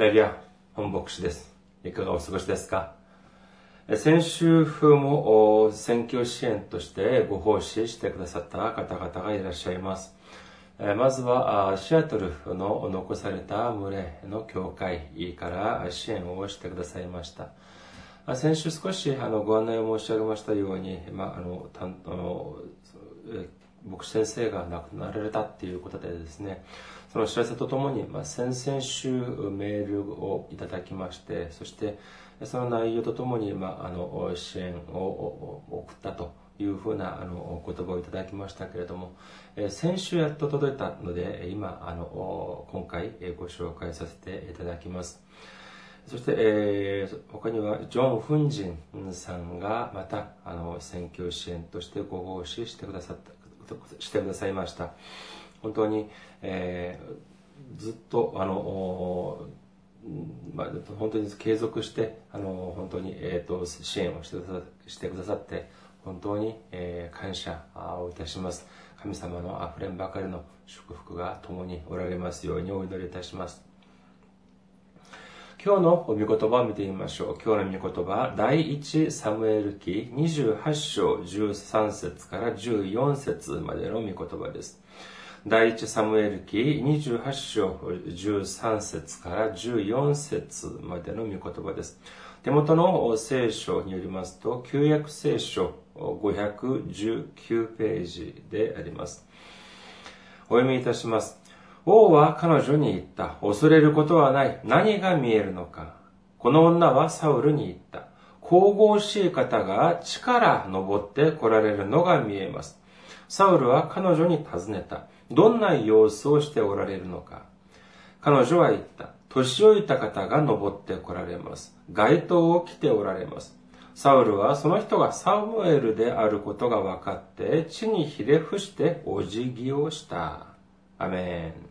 レルヤ、本牧師です。いかがお過ごしですか？先週も選挙支援としてご奉仕してくださった方々がいらっしゃいます。まずはシアトルの残された群れの教会から支援をしてくださいました。先週少しあのご案内を申し上げましたように、まあ、あのたあの牧師先生が亡くなられたっていうことでですね、その知らせとともに、まあ、先々週メールをいただきまして、そしてその内容とともに、まあ、あの支援を送ったというふうなあの言葉をいただきましたけれども、先週やっと届いたので、今、あの今回ご紹介させていただきます。そして、えー、他にはジョン・フンジンさんがまたあの選挙支援としてご奉仕してくださったしてくださいました。本当に、えー、ずっとあの、まあ、本当に継続してあの本当に、えーと、支援をしてくださしてくださって本当に、えー、感謝をいたします神様のあふれんばかりの祝福が共におられますようにお祈りいたします今日の御言葉を見てみましょう。今日の御言葉、第一サムエル記28章13節から14節までの御言葉です。第一サムエル記28章13節から14節までの御言葉です。手元の聖書によりますと、旧約聖書519ページであります。お読みいたします。王は彼女に言った。恐れることはない。何が見えるのか。この女はサウルに言った。神々しい方が地から登って来られるのが見えます。サウルは彼女に尋ねた。どんな様子をしておられるのか。彼女は言った。年老いた方が登って来られます。街灯を着ておられます。サウルはその人がサムエルであることが分かって、地にひれ伏してお辞儀をした。アメン。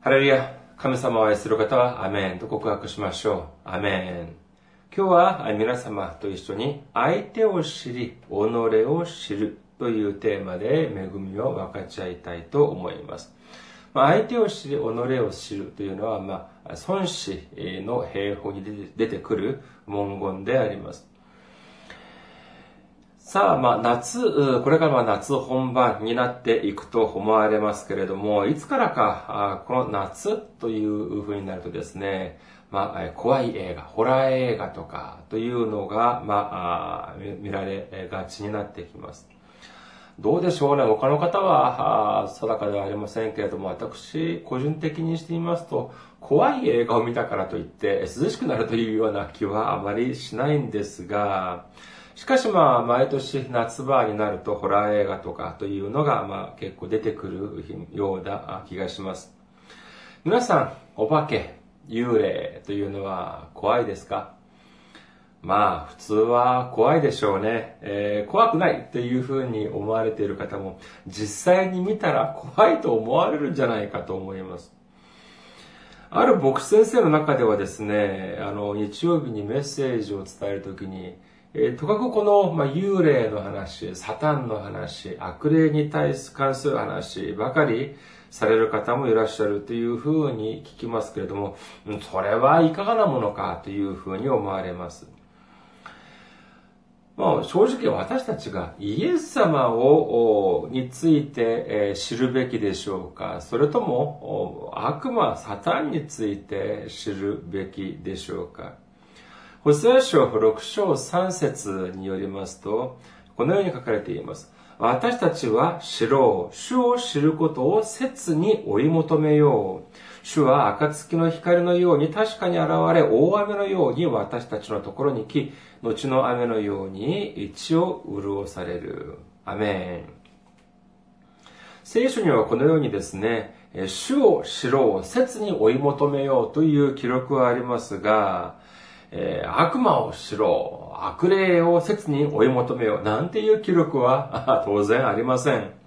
ハレルヤ。神様を愛する方はアメンと告白しましょう。アメン。今日は皆様と一緒に相手を知り、己を知るというテーマで恵みを分かち合いたいと思います。ま相手を知り、己を知るというのは、まあ、孫子の兵法に出てくる文言であります。さあ、まあ、夏、これからは夏本番になっていくと思われますけれども、いつからか、この夏という風になるとですね、まあ、怖い映画、ホラー映画とかというのが、まあ、見られがちになってきます。どうでしょうね。他の方は定かではありませんけれども、私、個人的にしてみますと、怖い映画を見たからといって、涼しくなるというような気はあまりしないんですが、しかしまあ、毎年夏場になるとホラー映画とかというのが、まあ結構出てくるような気がします。皆さん、お化け、幽霊というのは怖いですか？まあ、普通は怖いでしょうね。えー、怖くないというふうに思われている方も、実際に見たら怖いと思われるんじゃないかと思います。ある牧師先生の中ではですね、あの、日曜日にメッセージを伝えるときに、えー、とかくこの、まあ、幽霊の話、サタンの話、悪霊に対す関する話ばかりされる方もいらっしゃるというふうに聞きますけれども、それはいかがなものかというふうに思われます。まあ、正直私たちがイエス様をについて知るべきでしょうか？それとも悪魔、サタンについて知るべきでしょうか？ホセア書6章3節によりますと、このように書かれています。私たちは知ろう。主を知ることを切に追い求めよう。主は暁の光のように確かに現れ、大雨のように私たちのところに来、後の雨のように地を潤される。アメン。聖書にはこのようにですね、主を知ろう、切に追い求めようという記録はありますが、えー、悪魔を知ろう、悪霊を切に追い求めよう、なんていう記録は 当然ありません。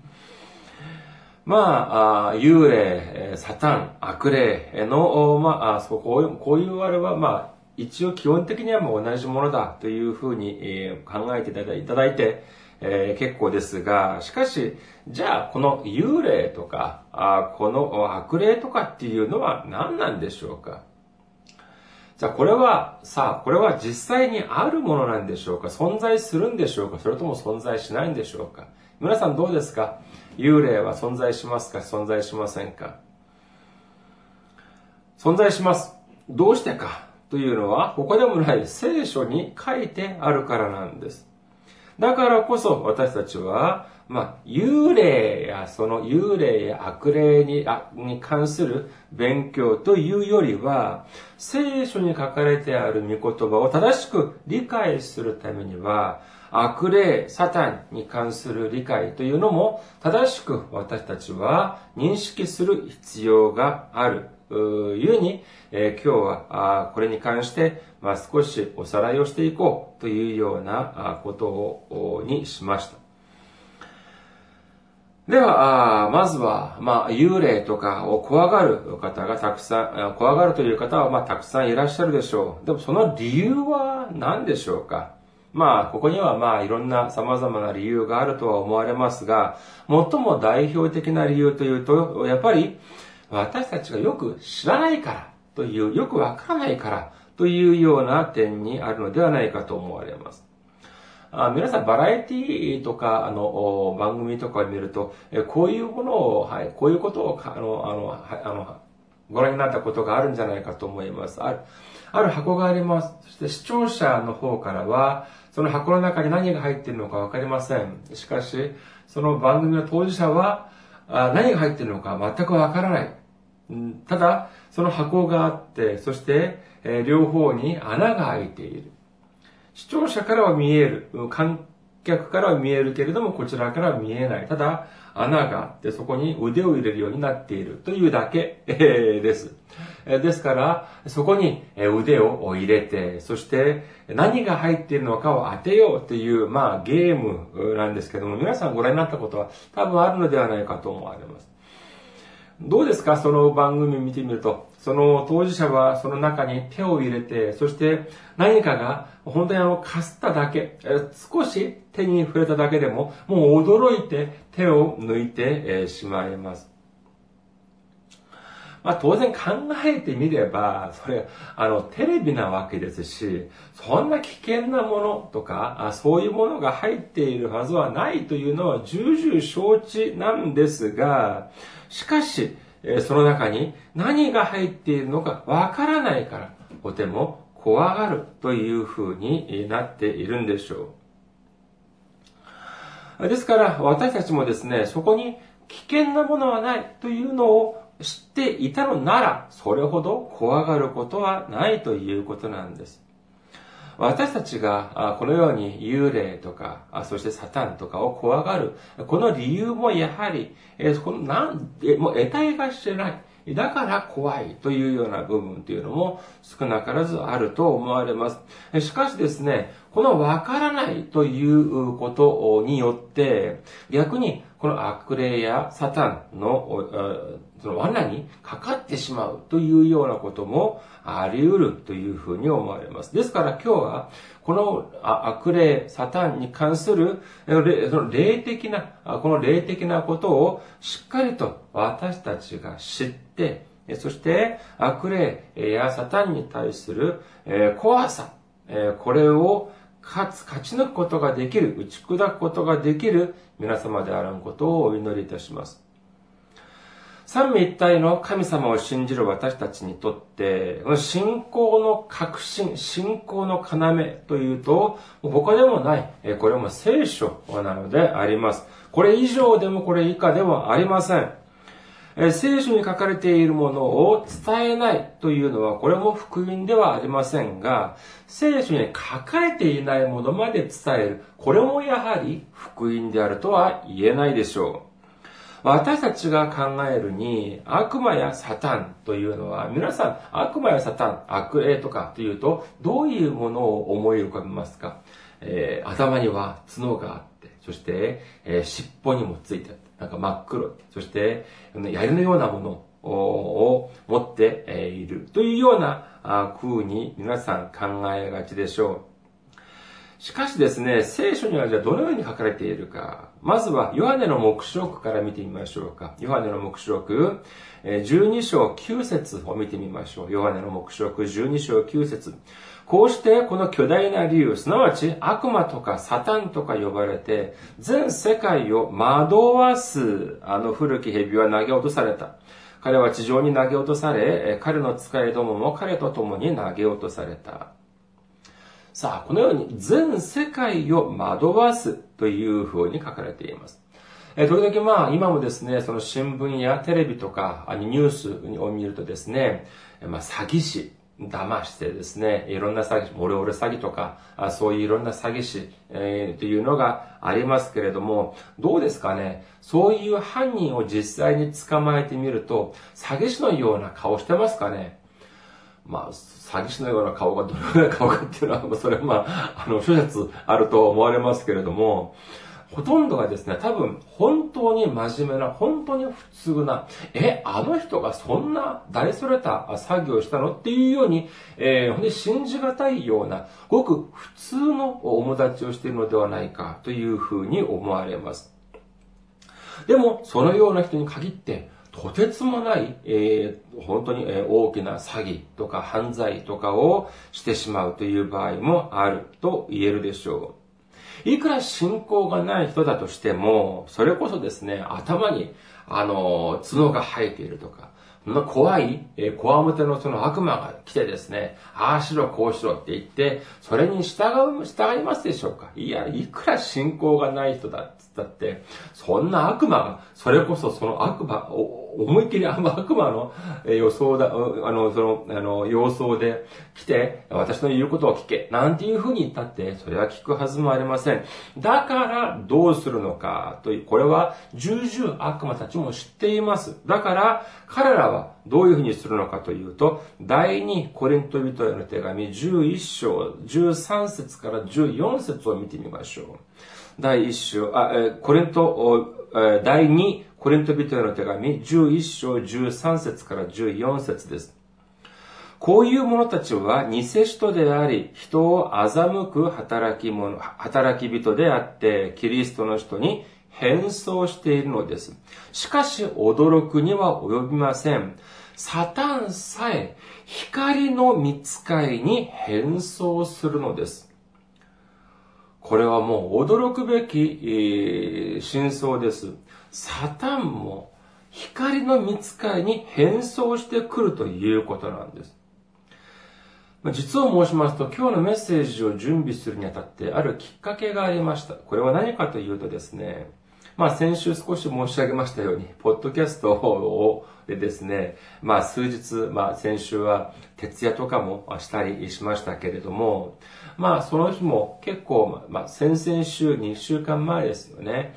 まあ、幽霊、サタン、悪霊の、まあ、そうこういう、こういうあれは、まあ、一応基本的にはもう同じものだというふうに考えていただいて、えー、結構ですが、しかし、じゃあ、この幽霊とか、あこの悪霊とかっていうのは何なんでしょうか？じゃあこれは、さあ、これは実際にあるものなんでしょうか？存在するんでしょうか？それとも存在しないんでしょうか？皆さんどうですか？幽霊は存在しますか？存在しませんか？存在します。どうしてか？というのは、ここでもない。聖書に書いてあるからなんです。だからこそ私たちは、まあ、幽霊やその幽霊や悪霊にあに関する勉強というよりは、聖書に書かれてある御言葉を正しく理解するためには、悪霊、サタンに関する理解というのも正しく私たちは認識する必要がある。ゆえに、えー、今日はあこれに関して、まあ、少しおさらいをしていこうというようなことをにしました。では、まずは、まあ、幽霊とかを怖がる方がたくさん、怖がるという方は、まあ、たくさんいらっしゃるでしょう。でも、その理由は何でしょうか？まあ、ここにはまあ、いろんな様々な理由があるとは思われますが、最も代表的な理由というと、やっぱり、私たちがよく知らないからという、よくわからないからというような点にあるのではないかと思われます。あ皆さん、バラエティとか、あの、番組とかを見ると、こういうものを、はい、こういうことを、あの、あの、あの、ご覧になったことがあるんじゃないかと思います。ある、ある箱があります。そして視聴者の方からは、その箱の中に何が入っているのかわかりません。しかし、その番組の当事者は、あ何が入っているのか全くわからない。ただ、その箱があって、そしてえ、両方に穴が開いている。視聴者からは見える。観客からは見えるけれども、こちらからは見えない。ただ、穴があって、そこに腕を入れるようになっているというだけです。ですから、そこに腕を入れて、そして何が入っているのかを当てようという、まあ、ゲームなんですけども、皆さんご覧になったことは多分あるのではないかと思われます。どうですかその番組見てみると？その当事者はその中に手を入れて、そして何かが本当にあの、かすっただけ、少し手に触れただけでも、もう驚いて手を抜いてしまいます。まあ当然考えてみれば、それ、あの、テレビなわけですし、そんな危険なものとか、そういうものが入っているはずはないというのは重々承知なんですが、しかし、その中に何が入っているのかわからないから、とても怖がるという風になっているんでしょう。ですから、私たちもですね、そこに危険なものはないというのを知っていたのなら、それほど怖がることはないということなんです。私たちがこのように幽霊とか、そしてサタンとかを怖がる、この理由もやはり、このなんもう得体がしてない。だから怖いというような部分というのも少なからずあると思われます。しかしですね、このわからないということによって、逆にこの悪霊やサタンのその罠にかかってしまうというようなこともあり得るというふうに思われます。ですから今日は、この悪霊、サタンに関する、その霊的な、この霊的なことをしっかりと私たちが知って、そして悪霊やサタンに対する怖さ、これを勝つ、勝ち抜くことができる、打ち砕くことができる皆様であらんことをお祈りいたします。三位一体の神様を信じる私たちにとって、信仰の核心、信仰の要というと、他でもない、これも聖書なのであります。これ以上でもこれ以下ではありません。聖書に書かれているものを伝えないというのは、これも福音ではありませんが、聖書に書かれていないものまで伝える。これもやはり福音であるとは言えないでしょう。私たちが考えるに、悪魔やサタンというのは、皆さん、悪魔やサタン、悪霊とかというと、どういうものを思い浮かべますか、えー、頭には角があって、そして、えー、尻尾にもついてなんか真っ黒、そして、槍のようなものを持っているというような風に皆さん考えがちでしょう。しかしですね、聖書にはじゃあどのように書かれているか。まずは、ヨハネの目視録から見てみましょうか。ヨハネの目視録、12章9節を見てみましょう。ヨハネの目視録12章9節こうしてこの巨大な竜、すなわち悪魔とかサタンとか呼ばれて、全世界を惑わす、あの古き蛇は投げ落とされた。彼は地上に投げ落とされ、彼の使いどもも彼と共に投げ落とされた。さあ、このように全世界を惑わすという風に書かれています。え時々まあ今もですね、その新聞やテレビとかニュースを見るとですね、まあ詐欺師、騙してですね、いろんな詐欺師、オレオレ詐欺とか、そういういろんな詐欺師、えー、というのがありますけれども、どうですかね？そういう犯人を実際に捕まえてみると、詐欺師のような顔してますかね？まあ、詐欺師のような顔がどのような顔かっていうのは、それはまあ、あの、諸説あると思われますけれども、ほとんどがですね、多分、本当に真面目な、本当に普通な、え、あの人がそんな大それた作業をしたのっていうように、えー、ほんで信じがたいような、ごく普通のおも立ちをしているのではないかというふうに思われます。でも、そのような人に限って、とてつもない、えー、本当に、え大きな詐欺とか犯罪とかをしてしまうという場合もあると言えるでしょう。いくら信仰がない人だとしても、それこそですね、頭に、あの、角が生えているとか、その怖い、えー、こわもてのその悪魔が来てですね、ああしろこうしろって言って、それに従う、従いますでしょうかいや、いくら信仰がない人だっったって、そんな悪魔が、それこそその悪魔、思いっきり悪魔の予想だ、あの、その、あの、様相で来て、私の言うことを聞け、なんていうふうに言ったって、それは聞くはずもありません。だから、どうするのか、という、これは、重々悪魔たちも知っています。だから、彼らはどういうふうにするのかというと、第2コリント人への手紙11章13節から14節を見てみましょう。第1章、あ、えコリント、第2コリント人への手紙11章13節から14節です。こういう者たちは偽人であり、人を欺く働き者、働き人であって、キリストの人に変装しているのです。しかし驚くには及びません。サタンさえ光の見つかいに変装するのです。これはもう驚くべき、真相です。サタンも光の見つかりに変装してくるということなんです。実を申しますと、今日のメッセージを準備するにあたって、あるきっかけがありました。これは何かというとですね、まあ先週少し申し上げましたように、ポッドキャストをでですね、まあ数日、まあ先週は徹夜とかもしたりしましたけれども、まあその日も結構、まあ先々週2週間前ですよね。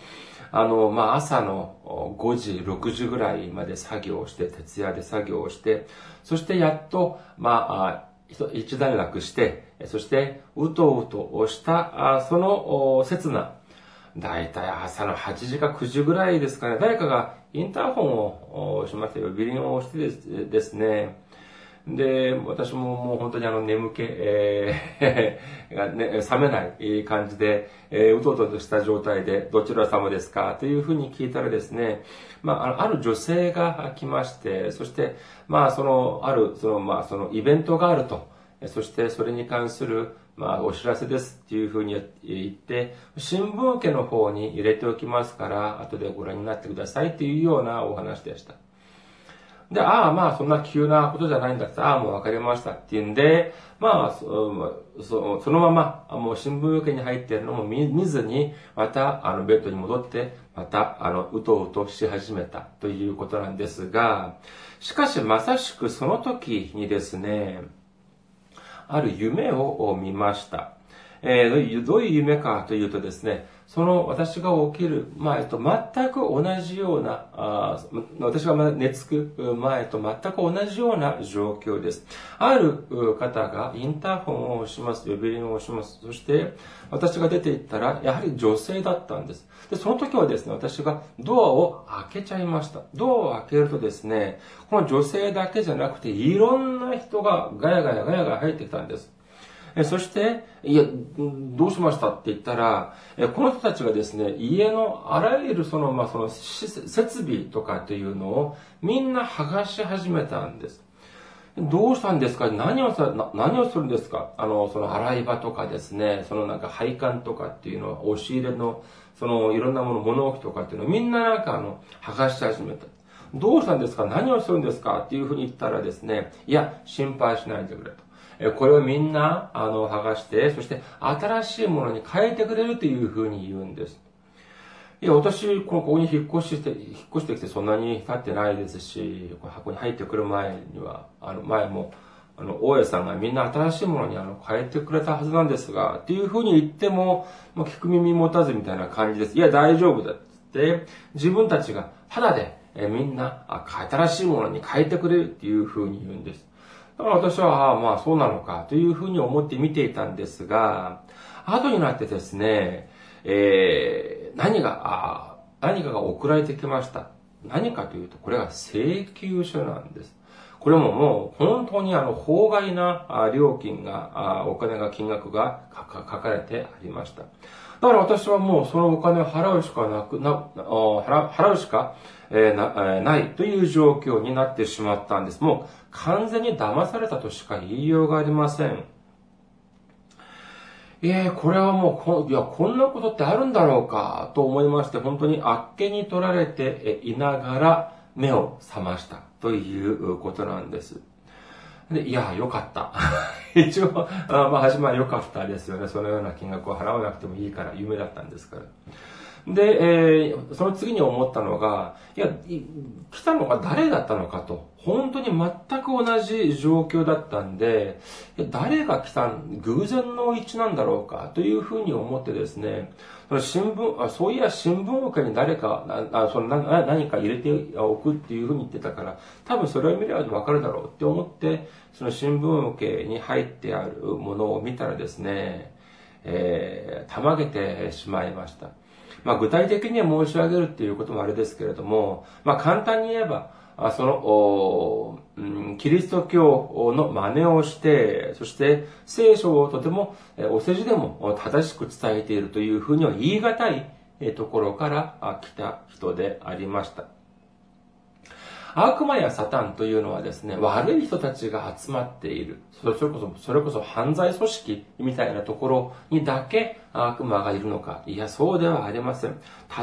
あの、まあ、朝の5時、6時ぐらいまで作業をして、徹夜で作業をして、そしてやっと、まあ、一段落して、そして、うとうとした、その、刹那、だいたい朝の8時か9時ぐらいですかね、誰かがインターホンをしましたよ。ビリンをしてですね、で、私ももう本当にあの眠気、えー がね、冷めない感じで、えー、うとうととした状態で、どちら様ですか？というふうに聞いたらですね、まあ、ある女性が来まして、そして、まあ、その、ある、その、まあ、そのイベントがあると、そしてそれに関する、まあ、お知らせですっていうふうに言って、新聞受けの方に入れておきますから、後でご覧になってくださいっていうようなお話でした。で、ああ、まあ、そんな急なことじゃないんだって、ああ、もう分かりましたっていうんで、まあ、そそのまま、もう新聞受けに入っているのも見ずに、また、あの、ベッドに戻って、また、あの、うとうとし始めたということなんですが、しかし、まさしくその時にですね、ある夢を見ました。えー、どういう夢かというとですね、その私が起きる前と全く同じような、あ私が寝つく前と全く同じような状況です。ある方がインターホンを押します、呼び鈴を押します。そして、私が出て行ったら、やはり女性だったんです。で、その時はですね、私がドアを開けちゃいました。ドアを開けるとですね、この女性だけじゃなくて、いろんな人がガヤガヤガヤガヤ入ってきたんです。そして、いや、どうしましたって言ったら、この人たちがですね、家のあらゆるその、まあ、その、設備とかっていうのをみんな剥がし始めたんです。どうしたんですか？何をさ、何をするんですか？あの、その洗い場とかですね、そのなんか配管とかっていうのは、押し入れの、そのいろんなもの、物置とかっていうのをみんななんかあの、剥がし始めた。どうしたんですか？何をするんですか？っていうふうに言ったらですね、いや、心配しないでくれと。これをみんな、あの、剥がして、そして新しいものに変えてくれるというふうに言うんです。いや、私、ここに引っ越して、引っ越してきてそんなに経ってないですし、箱に入ってくる前には、あの、前も、あの、大家さんがみんな新しいものにあの変えてくれたはずなんですが、っていうふうに言っても、まあ、聞く耳持たずみたいな感じです。いや、大丈夫だって、自分たちが肌で、えみんな、新しいものに変えてくれるっていうふうに言うんです。だから私は、あ、まあそうなのかというふうに思って見ていたんですが、後になってですね、えー、何が、あ何かが送られてきました。何かというと、これが請求書なんです。これももう本当にあの法外な料金が、お金が、金額が書かれてありました。だから私はもうそのお金を払うしかなく、な払うしか、えー、な、え、ないという状況になってしまったんです。もう完全に騙されたとしか言いようがありません。えー、これはもうこ、いや、こんなことってあるんだろうか、と思いまして、本当にあっけに取られていながら目を覚ましたということなんです。で、いや、よかった。一応、あまあ、始まりよかったですよね。そのような金額を払わなくてもいいから、夢だったんですから。で、えー、その次に思ったのが、いや、来たのが誰だったのかと。本当に全く同じ状況だったんで、誰が来たん、偶然の一致なんだろうかというふうに思ってですね、その新聞、あそういや新聞受けに誰か、あそのな何か入れておくっていうふうに言ってたから、多分それを見ればわかるだろうって思って、その新聞受けに入ってあるものを見たらですね、えー、たまげてしまいました。まあ、具体的には申し上げるっていうこともあれですけれども、まあ、簡単に言えば、その、キリスト教の真似をして、そして聖書をとてもお世辞でも正しく伝えているというふうには言い難いところから来た人でありました。悪魔やサタンというのはですね、悪い人たちが集まっている。それこそ、それこそ犯罪組織みたいなところにだけ悪魔がいるのか。いや、そうではありません。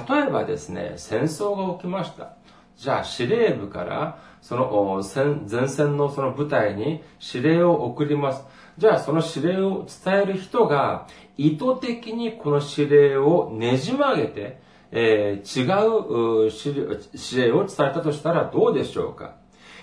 例えばですね、戦争が起きました。じゃあ司令部からその前線のその部隊に指令を送ります。じゃあその指令を伝える人が意図的にこの指令をねじ曲げてえー、違う指令を伝えたとしたらどうでしょうか？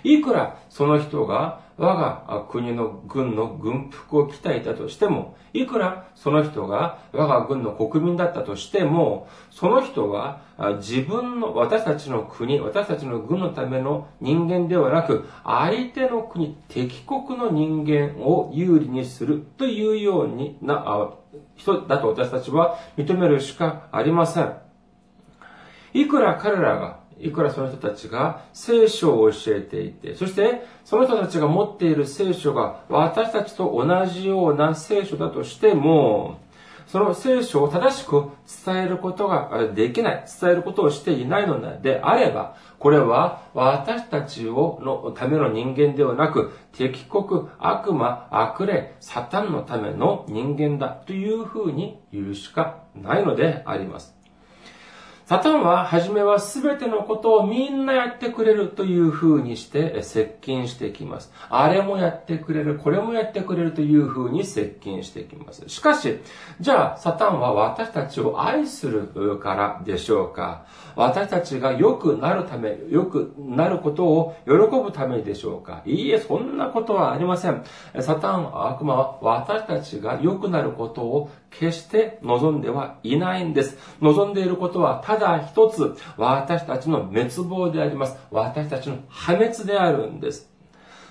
いくらその人が我が国の軍の軍服を着ていたとしても、いくらその人が我が軍の国民だったとしても、その人は自分の、私たちの国、私たちの軍のための人間ではなく、相手の国、敵国の人間を有利にするというようにな人だと私たちは認めるしかありません。いくら彼らが、いくらその人たちが聖書を教えていて、そしてその人たちが持っている聖書が私たちと同じような聖書だとしても、その聖書を正しく伝えることができない、伝えることをしていないのであれば、これは私たちをのための人間ではなく、敵国、悪魔、悪霊、サタンのための人間だというふうに言うしかないのであります。サタンは、はじめは全てのことをみんなやってくれるという風にして接近してきます。あれもやってくれる、これもやってくれるという風に接近してきます。しかし、じゃあ、サタンは私たちを愛するからでしょうか？私たちが良くなるため、良くなることを喜ぶためでしょうか？いいえ、そんなことはありません。サタン、悪魔は私たちが良くなることを決して望んではいないんです。望んでいることはただ一つ、私たちの滅亡であります。私たちの破滅であるんです。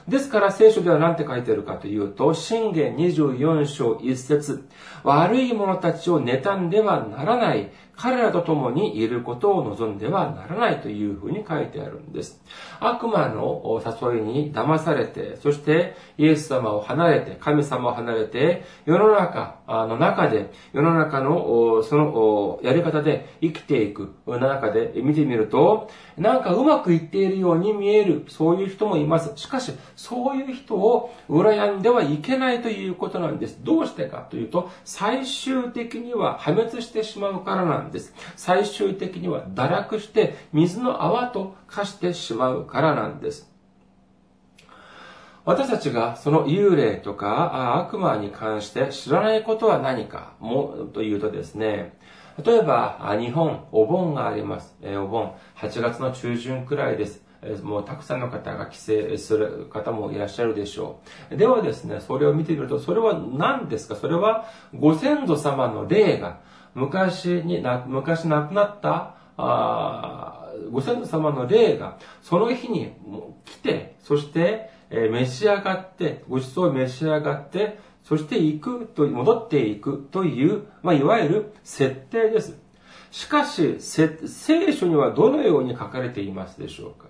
ですから聖書では何て書いてるかというと、信玄24章1節悪い者たちを妬んではならない。彼らと共にいることを望んではならないというふうに書いてあるんです。悪魔の誘いに騙されて、そしてイエス様を離れて、神様を離れて、世の中の中で、世の中のそのやり方で生きていく中で見てみると、なんかうまくいっているように見える、そういう人もいます。しかし、そういう人を羨んではいけないということなんです。どうしてかというと、最終的には破滅してしまうからなんです。です最終的には堕落して水の泡と化してしまうからなんです。私たちがその幽霊とか悪魔に関して知らないことは何かもというとですね、例えば、日本、お盆があります。お盆、8月の中旬くらいです。もうたくさんの方が帰省する方もいらっしゃるでしょう。ではですね、それを見てみると、それは何ですか？それはご先祖様の霊が昔にな、昔亡くなったあご先祖様の霊がその日に来て、そして、え召し上がって、ご馳走を召し上がって、そして行くと、戻っていくという、まあ、いわゆる設定です。しかし、聖書にはどのように書かれていますでしょうか？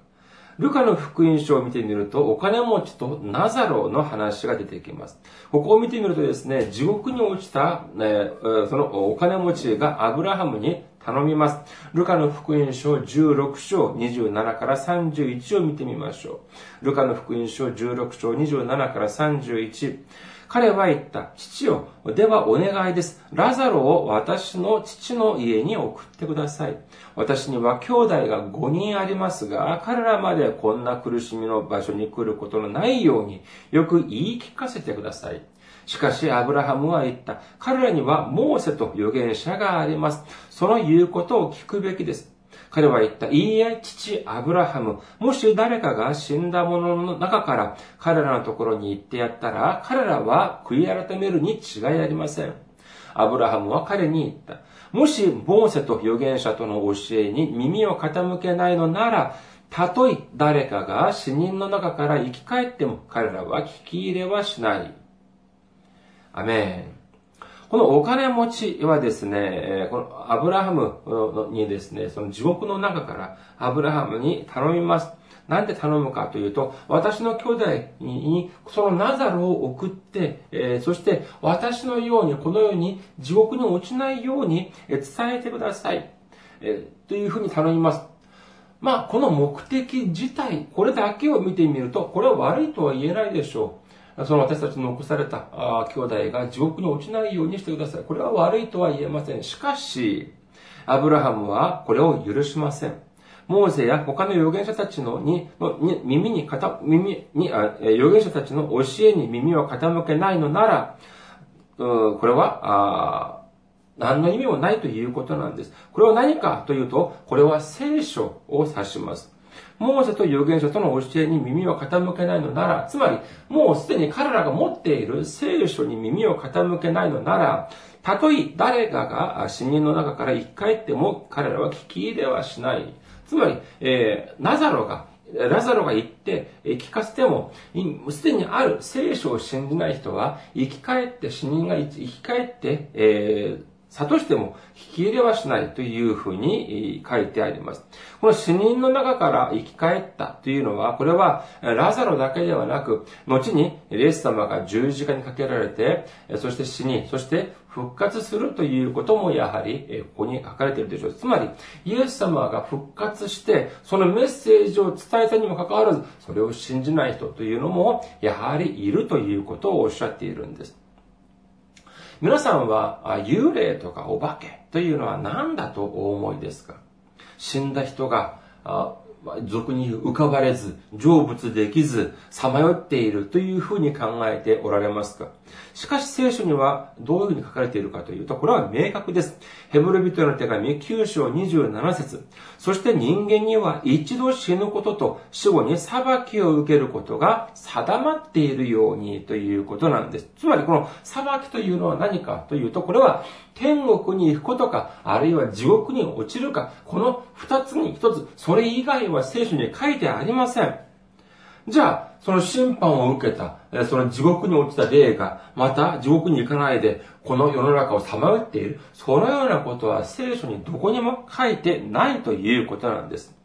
ルカの福音書を見てみると、お金持ちとナザロの話が出てきます。ここを見てみるとですね、地獄に落ちた、そのお金持ちがアブラハムに頼みます。ルカの福音書16章27から31を見てみましょう。ルカの福音書16章27から31。彼は言った。父よ、ではお願いです。ラザロを私の父の家に送ってください。私には兄弟が5人ありますが、彼らまでこんな苦しみの場所に来ることのないように、よく言い聞かせてください。しかし、アブラハムは言った。彼らにはモーセと預言者があります。その言うことを聞くべきです。彼は言った。いいえ、父アブラハム。もし誰かが死んだ者の中から彼らのところに行ってやったら、彼らは悔い改めるに違いありません。アブラハムは彼に言った。もし、モーセと預言者との教えに耳を傾けないのなら、たとえ誰かが死人の中から生き返っても彼らは聞き入れはしない。アメン。このお金持ちはですね、このアブラハムにですね、その地獄の中からアブラハムに頼みます。なんで頼むかというと、私の兄弟にそのナザルを送って、そして私のようにこのように地獄に落ちないように伝えてください。というふうに頼みます。まあ、この目的自体、これだけを見てみると、これは悪いとは言えないでしょう。その私たちの残された兄弟が地獄に落ちないようにしてください。これは悪いとは言えません。しかし、アブラハムはこれを許しません。モーゼや他の預言者たちのに、のに耳に耳にあ、預言者たちの教えに耳を傾けないのなら、これは、あ何の意味もないということなんです。これは何かというと、これは聖書を指します。モーセと預言者との教えに耳を傾けないのなら、つまり、もうすでに彼らが持っている聖書に耳を傾けないのなら、たとえ誰かが死人の中から生き返っても彼らは聞き入れはしない。つまり、えー、ナザロが、ラザロが言って聞かせても、すでにある聖書を信じない人は、生き返って死人が生き返って、えー諭しても引き入れはしないというふうに書いてあります。この死人の中から生き返ったというのは、これはラザロだけではなく、後にイエス様が十字架にかけられて、そして死に、そして復活するということもやはりここに書かれているでしょう。つまり、イエス様が復活して、そのメッセージを伝えたにもかかわらず、それを信じない人というのも、やはりいるということをおっしゃっているんです。皆さんは幽霊とかお化けというのは何だとお思いですか？死んだ人が俗に浮かばれず、成仏できず、さまよっているというふうに考えておられますか？しかし聖書にはどういうふうに書かれているかというと、これは明確です。ヘブル人の手紙9章27節そして人間には一度死ぬことと死後に裁きを受けることが定まっているようにということなんです。つまりこの裁きというのは何かというと、これは天国に行くことか、あるいは地獄に落ちるか、この二つに一つ、それ以外はは聖書に書いてありません。じゃあ、その審判を受けた、その地獄に落ちた霊が、また地獄に行かないで、この世の中をさまよっている。そのようなことは聖書にどこにも書いてないということなんです。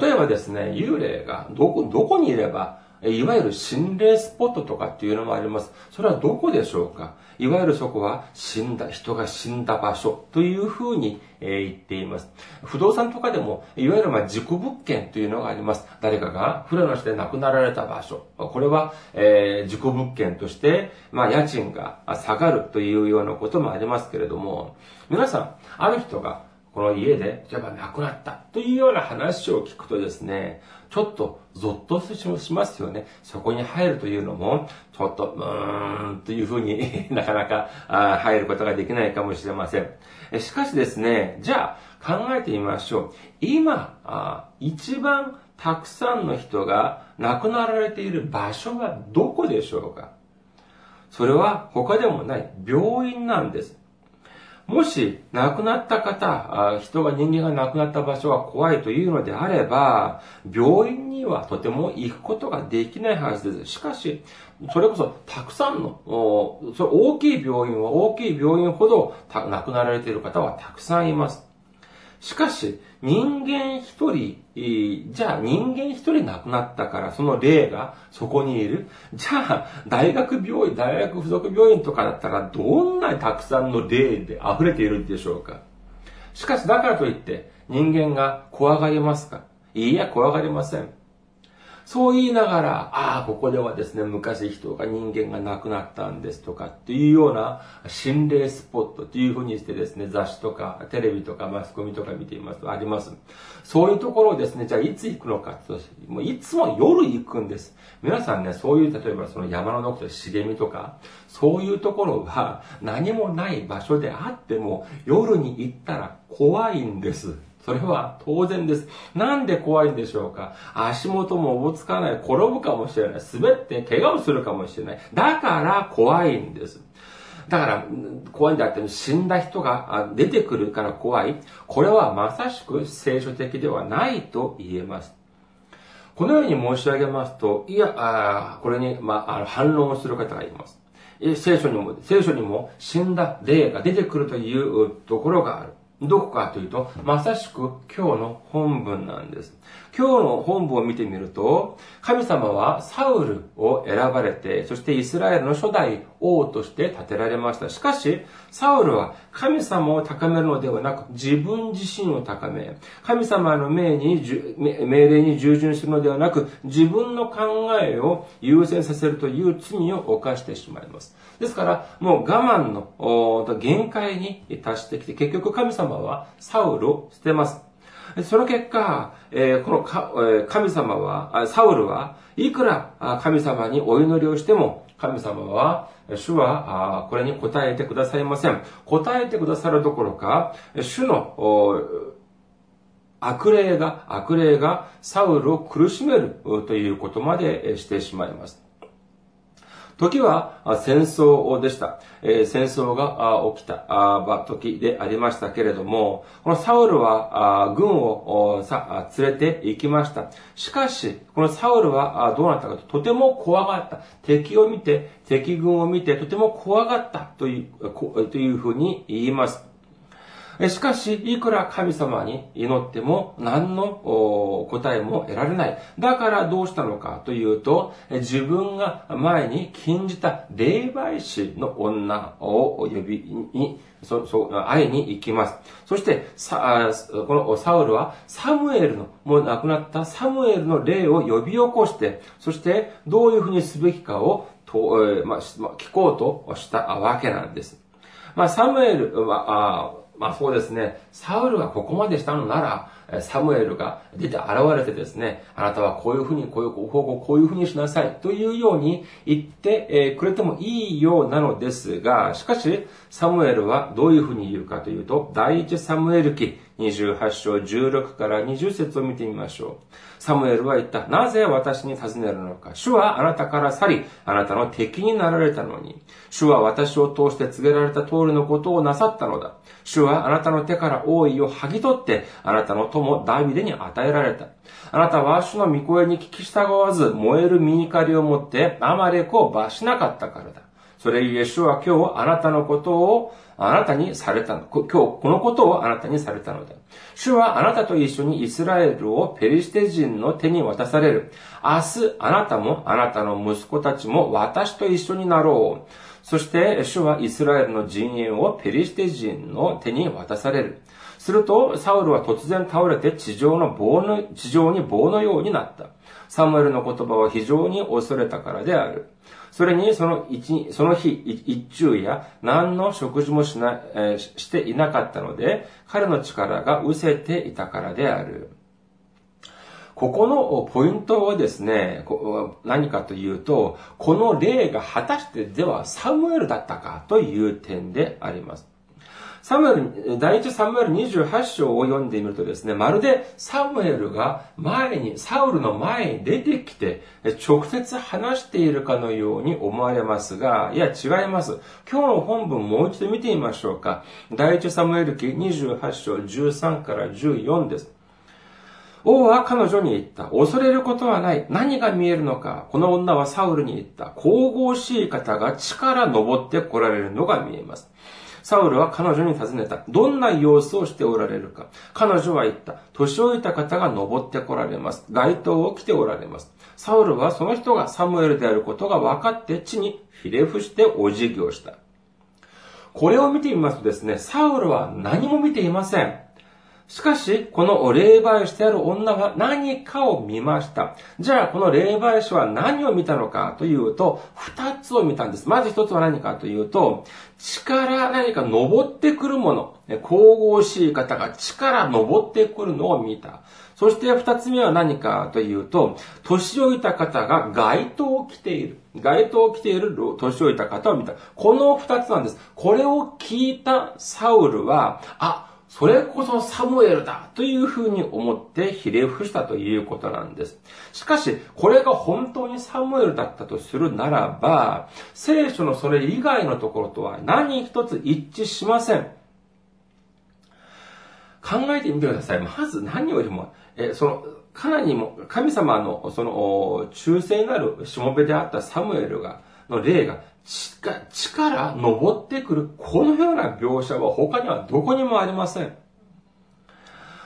例えばですね、幽霊がどこ、どこにいれば、いわゆる心霊スポットとかっていうのもあります。それはどこでしょうか？いわゆるそこは死んだ、人が死んだ場所というふうに、え言っています。不動産とかでも、いわゆるまあ事故物件というのがあります。誰かが船の下で亡くなられた場所。これは、えー、事故物件として、まあ家賃が下がるというようなこともありますけれども、皆さん、ある人がこの家で、例えば亡くなったというような話を聞くとですね、ちょっとゾッとしますよね。そこに入るというのも、ちょっと、うーん、というふうに なかなか入ることができないかもしれません。しかしですね、じゃあ考えてみましょう。今、一番たくさんの人が亡くなられている場所はどこでしょうか？それは他でもない病院なんです。もし亡くなった方、人が人間が亡くなった場所は怖いというのであれば、病院にはとても行くことができないはずです。しかし、それこそたくさんの、それ大きい病院は大きい病院ほど亡くなられている方はたくさんいます。しかし、人間一人、じゃあ人間一人亡くなったから、その霊がそこにいる。じゃあ、大学病院、大学附属病院とかだったら、どんなにたくさんの霊で溢れているんでしょうか。しかし、だからといって、人間が怖がりますかいいや、怖がりません。そう言いながら、ああ、ここではですね、昔人が人間が亡くなったんですとかっていうような心霊スポットっていうふうにしてですね、雑誌とかテレビとかマスコミとか見ていますとあります。そういうところをですね、じゃあいつ行くのかともういつも夜行くんです。皆さんね、そういう、例えばその山の中で茂みとか、そういうところは何もない場所であっても夜に行ったら怖いんです。それは当然です。なんで怖いんでしょうか？足元もおぼつかない、転ぶかもしれない、滑って怪我をするかもしれない。だから怖いんです。だから、怖いんだって死んだ人が出てくるから怖い。これはまさしく聖書的ではないと言えます。このように申し上げますと、いや、あこれに、まあ、反論をする方がいます。聖書にも、聖書にも死んだ霊が出てくるというところがある。どこかというと、まさしく今日の本文なんです。今日の本文を見てみると、神様はサウルを選ばれて、そしてイスラエルの初代王として建てられました。しかし、サウルは神様を高めるのではなく、自分自身を高め、神様の命に、命令に従順するのではなく、自分の考えを優先させるという罪を犯してしまいます。ですから、もう我慢の限界に達してきて、結局神様様はサウルを捨てます。その結果、え、このか、え、神様は、サウルはいくら神様にお祈りをしても、神様は、主はこれに答えてくださいません。答えてくださるどころか、主の悪霊が、悪霊がサウルを苦しめるということまでしてしまいます。時は戦争でした。戦争が起きた時でありましたけれども、このサウルは軍を連れて行きました。しかし、このサウルはどうなったかと、とても怖がった。敵を見て、敵軍を見て、とても怖がったという、というふうに言います。しかし、いくら神様に祈っても何の答えも得られない。だからどうしたのかというと、自分が前に禁じた霊媒師の女を呼びに、そ、そ、会いに行きます。そして、さ、このサウルはサムエルの、もう亡くなったサムエルの霊を呼び起こして、そしてどういうふうにすべきかをと、えー、まあ、聞こうとしたわけなんです。まあ、サムエルは、まあそうですね、サウルがここまでしたのなら、サムエルが出て現れてですね、あなたはこういうふうに、こういう方法、こういうふうにしなさいというように言ってくれてもいいようなのですが、しかし、サムエルはどういうふうに言うかというと、第一サムエル記28章16から20節を見てみましょう。サムエルは言った。なぜ私に尋ねるのか。主はあなたから去り、あなたの敵になられたのに。主は私を通して告げられた通りのことをなさったのだ。主はあなたの手から王位を剥ぎ取って、あなたのともダビデに与えられた。あなたは主の御声に聞き従わず、燃える身怒りを持って、アマレクを罰しなかったからだ。それゆえ主は今日あなたのことをあなたにされたの。今日このことをあなたにされたのだ。主はあなたと一緒にイスラエルをペリシテ人の手に渡される。明日あなたもあなたの息子たちも私と一緒になろう。そして主はイスラエルの陣営をペリシテ人の手に渡される。すると、サウルは突然倒れて地上の棒の、地上に棒のようになった。サムエルの言葉は非常に恐れたからである。それに、その一、その日、一昼夜、何の食事もしな、えー、していなかったので、彼の力が失せていたからである。ここのポイントはですね、何かというと、この例が果たしてではサムエルだったかという点であります。サムエル、第一サムエル28章を読んでみるとですね、まるでサムエルが前に、サウルの前に出てきて、直接話しているかのように思われますが、いや違います。今日の本文もう一度見てみましょうか。第一サムエル記28章13から14です。王は彼女に言った。恐れることはない。何が見えるのか。この女はサウルに言った。神々しい方が地から登って来られるのが見えます。サウルは彼女に尋ねた。どんな様子をしておられるか。彼女は言った。年老いた方が登ってこられます。街灯を着ておられます。サウルはその人がサムエルであることが分かって地にひれ伏してお辞儀をした。これを見てみますとですね、サウルは何も見ていません。しかし、この霊媒師である女は何かを見ました。じゃあ、この霊媒師は何を見たのかというと、二つを見たんです。まず一つは何かというと、力何か登ってくるもの。神々しい方が力登ってくるのを見た。そして二つ目は何かというと、年老いた方が街灯を着ている。街灯を着ている年老いた方を見た。この二つなんです。これを聞いたサウルは、あ、それこそサムエルだというふうに思ってひれ伏したということなんです。しかし、これが本当にサムエルだったとするならば、聖書のそれ以外のところとは何一つ一致しません。考えてみてください。まず何よりも、えその、かなりも、神様の、その、忠誠なるしもべであったサムエルが、の霊が地から登ってくる、このような描写は他にはどこにもありません。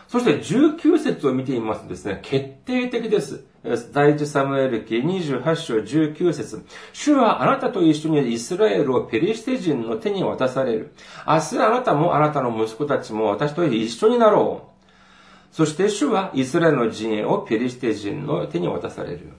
そして19節を見てみますとですね、決定的です。第一サムエル記28章19節主はあなたと一緒にイスラエルをペリシテ人の手に渡される。明日あなたもあなたの息子たちも私と一緒になろう。そして主はイスラエルの陣営をペリシテ人の手に渡される。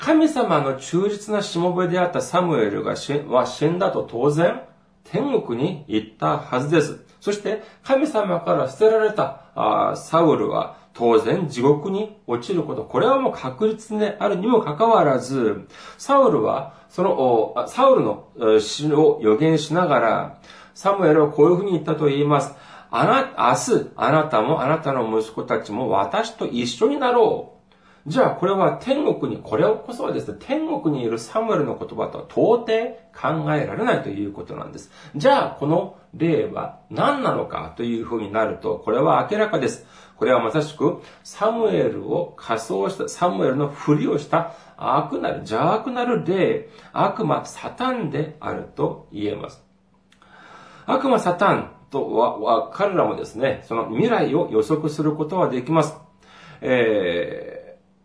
神様の忠実なしもべであったサムエルがは死んだと当然、天国に行ったはずです。そして、神様から捨てられたサウルは当然地獄に落ちること。これはもう確実であるにもかかわらず、サウルは、その、サウルの死を予言しながら、サムエルはこういうふうに言ったと言います。あな、明日、あなたもあなたの息子たちも私と一緒になろう。じゃあこれは天国に、これをこそはですね、天国にいるサムエルの言葉とは到底考えられないということなんです。じゃあこの例は何なのかというふうになると、これは明らかです。これはまさしくサムエルを仮装した、サムエルのふりをした悪なる、邪悪なる霊、悪魔、サタンであると言えます。悪魔、サタンとは、彼らもですね、その未来を予測することはできます。えー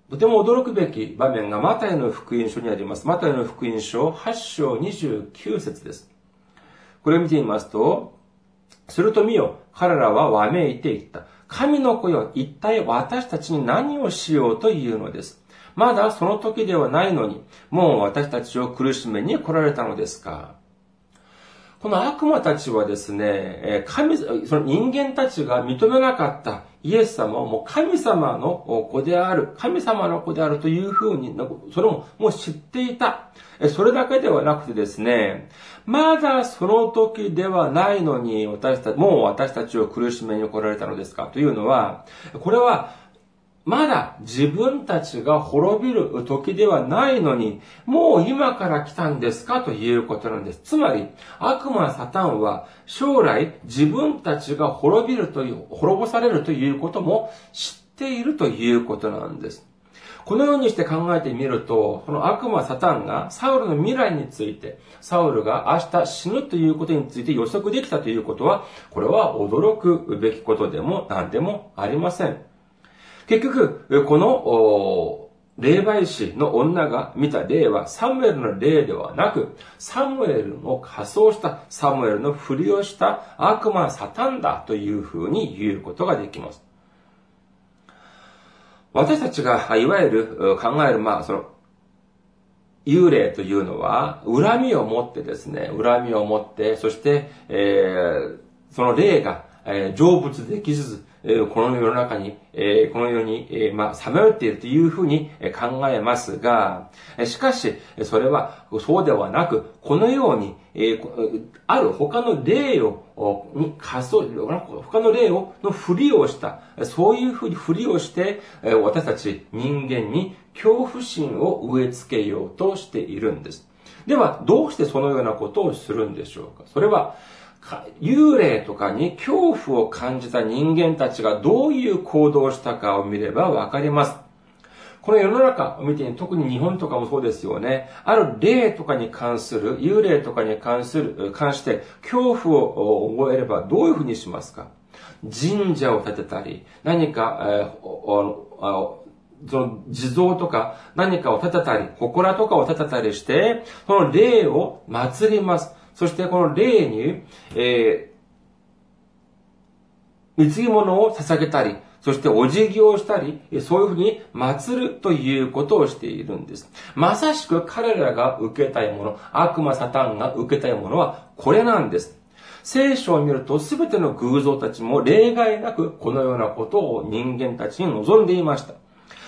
とても驚くべき場面がマタイの福音書にあります。マタイの福音書8章29節です。これを見てみますと、すると見よ、彼らはわめいていった。神の子よ、一体私たちに何をしようというのです。まだその時ではないのに、もう私たちを苦しめに来られたのですか。この悪魔たちはですね、神、その人間たちが認めなかったイエス様はもう神様の子である、神様の子であるというふうに、それももう知っていた。それだけではなくてですね、まだその時ではないのに、私たち、もう私たちを苦しめに来られたのですかというのは、これは、まだ自分たちが滅びる時ではないのに、もう今から来たんですか？ということなんです。つまり、悪魔サタンは将来自分たちが滅びるという、滅ぼされるということも知っているということなんです。このようにして考えてみると、この悪魔サタンがサウルの未来について、サウルが明日死ぬということについて予測できたということは、これは驚くべきことでも何でもありません。結局、この、霊媒師の女が見た霊はサムエルの霊ではなく、サムエルの仮装したサムエルのふりをした悪魔サタンだというふうに言うことができます。私たちがいわゆる考える、まあ、その、幽霊というのは、恨みを持ってですね、恨みを持って、そして、えー、その霊が、えー、成仏できず、この世の中に、この世に、まあ、さまよっているというふうに考えますが、しかし、それはそうではなく、このように、ある他の霊を、に仮想、他の霊を、のふりをした、そういうふうにふりをして、私たち人間に恐怖心を植え付けようとしているんです。では、どうしてそのようなことをするんでしょうか？それは、幽霊とかに恐怖を感じた人間たちがどういう行動をしたかを見ればわかります。この世の中を見て、特に日本とかもそうですよね。ある霊とかに関する、幽霊とかに関する、関して恐怖を覚えればどういうふうにしますか？神社を建てたり、何か、えー、その地蔵とか何かを建てたり、祠とかを建てたりして、その霊を祀ります。そしてこの霊に、えー、貢ぎ物を捧げたり、そしてお辞儀をしたり、そういうふうに祀るということをしているんです。まさしく彼らが受けたいもの、悪魔サタンが受けたいものはこれなんです。聖書を見ると全ての偶像たちも例外なくこのようなことを人間たちに望んでいました。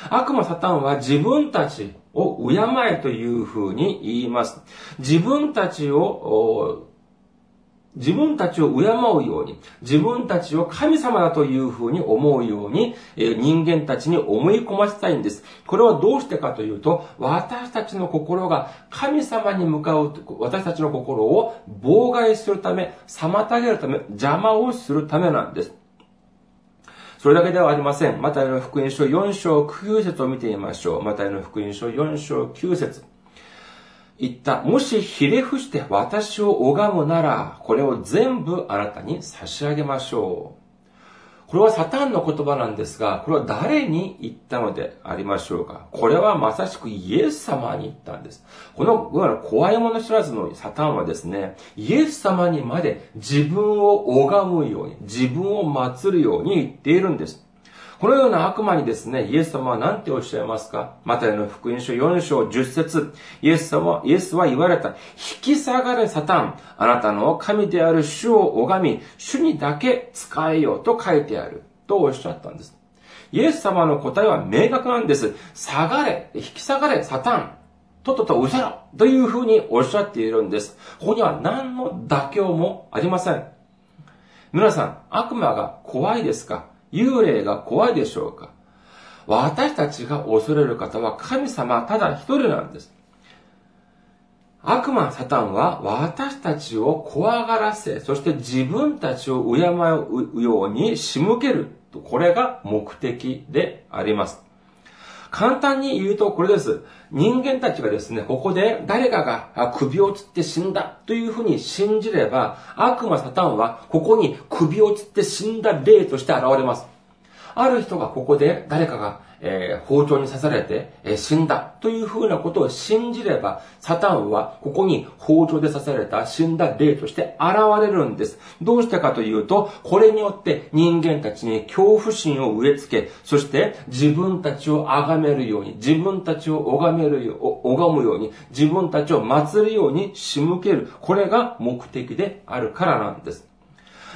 悪魔サタンは自分たちを敬えというふうに言います。自分たちを、自分たちを敬うように、自分たちを神様だというふうに思うように、人間たちに思い込ませたいんです。これはどうしてかというと、私たちの心が神様に向かう、私たちの心を妨害するため、妨げるため、邪魔をするためなんです。それだけではありません。マタイの福音書4章9節を見てみましょう。マタイの福音書4章9節言った。もしひれ伏して私を拝むなら、これを全部あなたに差し上げましょう。これはサタンの言葉なんですが、これは誰に言ったのでありましょうか？これはまさしくイエス様に言ったんです。この、いわゆる怖いもの知らずのサタンはですね、イエス様にまで自分を拝むように、自分を祀るように言っているんです。このような悪魔にですね、イエス様は何ておっしゃいますか？マタイの福音書4章10節イエス様、イエスは言われた。引き下がれサタン。あなたの神である主を拝み、主にだけ使えよと書いてある。とおっしゃったんです。イエス様の答えは明確なんです。下がれ、引き下がれ、サタン。とっとと失せろというふうにおっしゃっているんです。ここには何の妥協もありません。皆さん、悪魔が怖いですか？幽霊が怖いでしょうか？私たちが恐れる方は神様ただ一人なんです。悪魔サタンは私たちを怖がらせ、そして自分たちを敬うように仕向ける。これが目的であります。簡単に言うとこれです。人間たちがですね、ここで誰かが首をつって死んだというふうに信じれば、悪魔サタンはここに首をつって死んだ霊として現れます。ある人がここで誰かがえー、包丁に刺されて、えー、死んだというふうなことを信じれば、サタンはここに包丁で刺された死んだ霊として現れるんです。どうしてかというと、これによって人間たちに恐怖心を植え付け、そして自分たちを崇めるように、自分たちを拝めるよう、拝むように、自分たちを祀るように仕向ける。これが目的であるからなんです。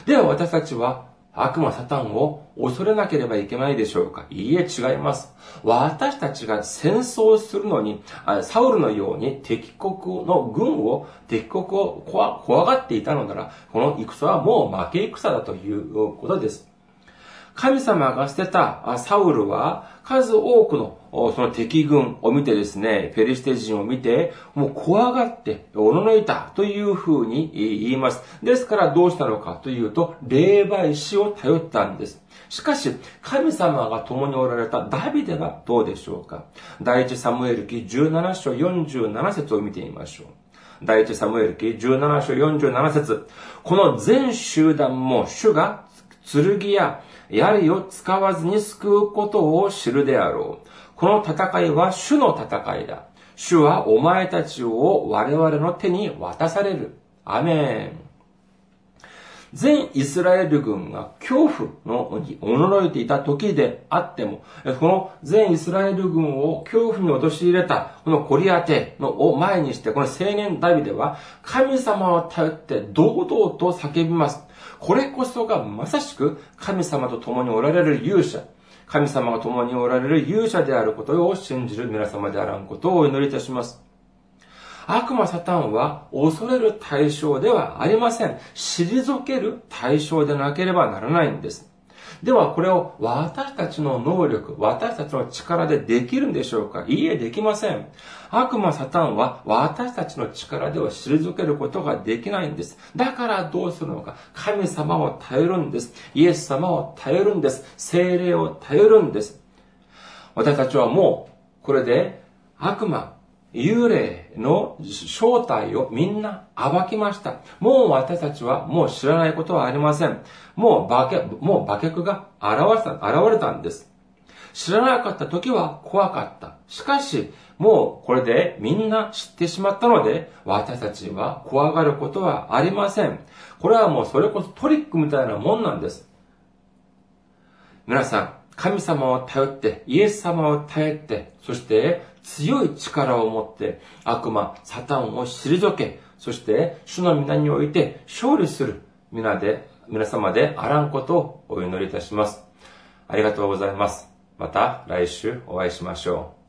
では私たちは悪魔サタンを恐れなければいけないでしょうか？いいえ、違います。私たちが戦争するのに、サウルのように敵国の軍を、敵国を怖がっていたのなら、この戦はもう負け戦だということです。神様が捨てたサウルは数多くのその敵軍を見てですね、ペリシテ人を見て、もう怖がっておののいたというふうに言います。ですからどうしたのかというと、霊媒師を頼ったんです。しかし、神様が共におられたダビデはどうでしょうか第一サムエル記17章47節を見てみましょう。第一サムエル記17章47節この全集団も主が剣や槍を使わずに救うことを知るであろう。この戦いは主の戦いだ。主はお前たちを我々の手に渡される。アメン。全イスラエル軍が恐怖のに驚いていた時であっても、この全イスラエル軍を恐怖に陥れた、このコリアテのを前にして、この青年ダビデは、神様を頼って堂々と叫びます。これこそがまさしく神様と共におられる勇者。神様が共におられる勇者であることを信じる皆様であらんことをお祈りいたします。悪魔サタンは恐れる対象ではありません。退ける対象でなければならないんです。ではこれを私たちの能力、私たちの力でできるんでしょうか？いいえ、できません。悪魔サタンは私たちの力では退けることができないんです。だからどうするのか？神様を頼るんです。イエス様を頼るんです。精霊を頼るんです。私たちはもう、これで悪魔、幽霊の正体をみんな暴きました。もう私たちはもう知らないことはありません。もう化け、もう化けが現れた、現れたんです。知らなかった時は怖かった。しかし、もうこれでみんな知ってしまったので、私たちは怖がることはありません。これはもうそれこそトリックみたいなもんなんです。皆さん、神様を頼って、イエス様を頼って、そして強い力を持って悪魔、サタンを退け、そして主の皆において勝利する皆で、皆様であらんことをお祈りいたします。ありがとうございます。また来週お会いしましょう。